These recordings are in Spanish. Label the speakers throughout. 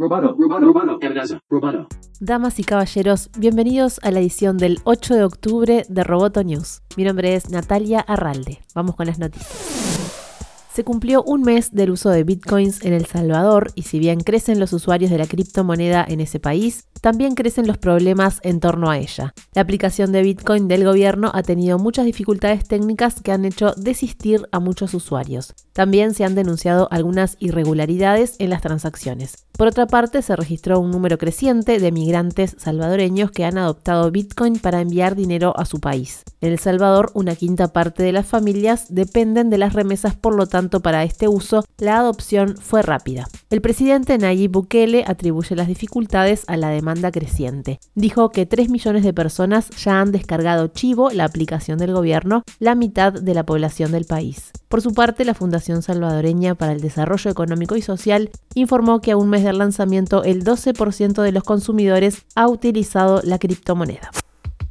Speaker 1: Roboto, amenaza, roboto.
Speaker 2: Damas y caballeros, bienvenidos a la edición del 8 de octubre de Roboto News. Mi nombre es Natalia Arralde. Vamos con las noticias. Se cumplió un mes del uso de bitcoins en El Salvador y si bien crecen los usuarios de la criptomoneda en ese país, también crecen los problemas en torno a ella. La aplicación de Bitcoin del gobierno ha tenido muchas dificultades técnicas que han hecho desistir a muchos usuarios. También se han denunciado algunas irregularidades en las transacciones. Por otra parte, se registró un número creciente de migrantes salvadoreños que han adoptado Bitcoin para enviar dinero a su país. En El Salvador, una quinta parte de las familias dependen de las remesas, por lo tanto, para este uso, la adopción fue rápida. El presidente Nayib Bukele atribuye las dificultades a la demanda creciente. Dijo que 3 millones de personas ya han descargado Chivo, la aplicación del gobierno, la mitad de la población del país. Por su parte, la Fundación Salvadoreña para el Desarrollo Económico y Social informó que a un mes del lanzamiento el 12% de los consumidores ha utilizado la criptomoneda.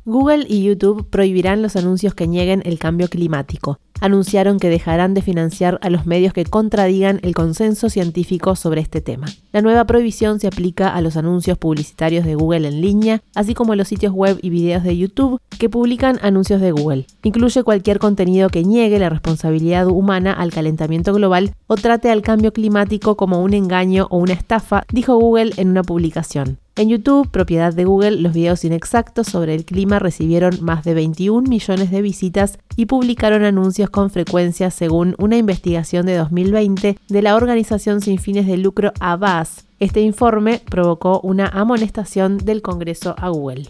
Speaker 2: Google y YouTube prohibirán los anuncios que nieguen el cambio climático anunciaron que dejarán de financiar a los medios que contradigan el consenso científico sobre este tema. La nueva prohibición se aplica a los anuncios publicitarios de Google en línea, así como a los sitios web y videos de YouTube que publican anuncios de Google. Incluye cualquier contenido que niegue la responsabilidad humana al calentamiento global o trate al cambio climático como un engaño o una estafa, dijo Google en una publicación. En YouTube, propiedad de Google, los videos inexactos sobre el clima recibieron más de 21 millones de visitas y publicaron anuncios con frecuencia según una investigación de 2020 de la organización sin fines de lucro Avast. Este informe provocó una amonestación del Congreso a Google.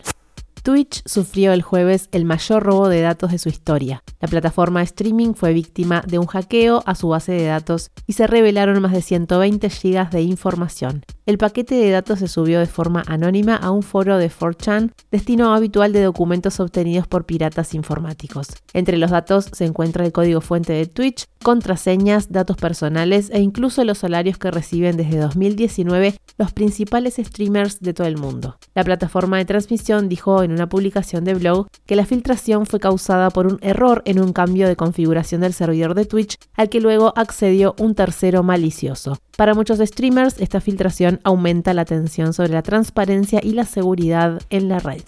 Speaker 2: Twitch sufrió el jueves el mayor robo de datos de su historia. La plataforma streaming fue víctima de un hackeo a su base de datos y se revelaron más de 120 GB de información. El paquete de datos se subió de forma anónima a un foro de 4chan, destino habitual de documentos obtenidos por piratas informáticos. Entre los datos se encuentra el código fuente de Twitch, contraseñas, datos personales e incluso los salarios que reciben desde 2019 los principales streamers de todo el mundo. La plataforma de transmisión dijo en una publicación de blog que la filtración fue causada por un error en un cambio de configuración del servidor de Twitch al que luego accedió un tercero malicioso. Para muchos streamers, esta filtración aumenta la atención sobre la transparencia y la seguridad en la red.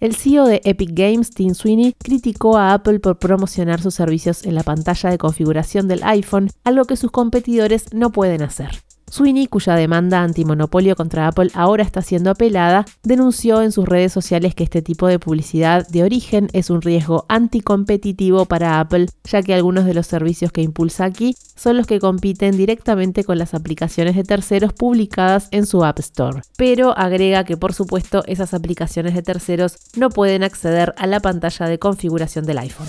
Speaker 2: El CEO de Epic Games, Tim Sweeney, criticó a Apple por promocionar sus servicios en la pantalla de configuración del iPhone, algo que sus competidores no pueden hacer. Sweeney, cuya demanda antimonopolio contra Apple ahora está siendo apelada, denunció en sus redes sociales que este tipo de publicidad de origen es un riesgo anticompetitivo para Apple, ya que algunos de los servicios que impulsa aquí son los que compiten directamente con las aplicaciones de terceros publicadas en su App Store. Pero agrega que por supuesto esas aplicaciones de terceros no pueden acceder a la pantalla de configuración del iPhone.